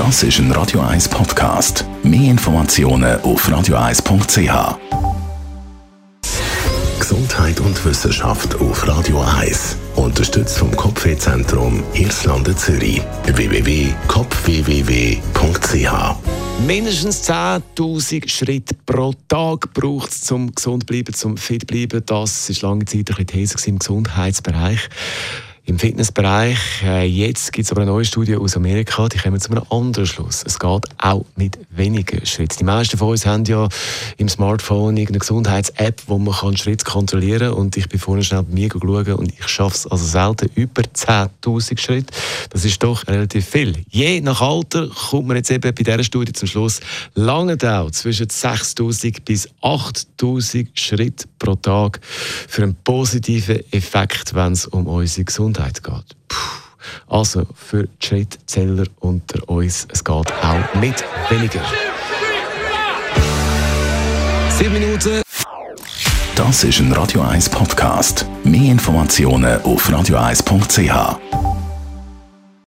Das ist ein Radio 1 Podcast. Mehr Informationen auf radio1.ch. Gesundheit und Wissenschaft auf Radio 1. Unterstützt vom Kopfwehzentrum Irlande Zürich. www.kopfwww.ch Mindestens 10.000 Schritte pro Tag braucht es, um gesund zu bleiben, um fit zu bleiben. Das war lange Zeit ein bisschen These im Gesundheitsbereich im Fitnessbereich. Äh, jetzt gibt es aber eine neue Studie aus Amerika, die kommen zu einem anderen Schluss. Es geht auch mit wenigen Schritten. Die meisten von uns haben ja im Smartphone eine Gesundheits-App, wo man kann Schritte kontrollieren kann. Und ich bin vorhin schnell bei mir geschaut und ich schaffe es also selten über 10.000 Schritte. Das ist doch relativ viel. Je nach Alter kommt man jetzt eben bei dieser Studie zum Schluss, lange auch zwischen 6.000 bis 8.000 Schritte pro Tag für einen positiven Effekt, wenn es um unsere Gesundheit Gesundheit geht. Puh. Also für die Schrittzähler unter uns, es geht auch mit weniger. Sieben Minuten. Das ist ein Radio 1 Podcast. Mehr Informationen auf radio1.ch.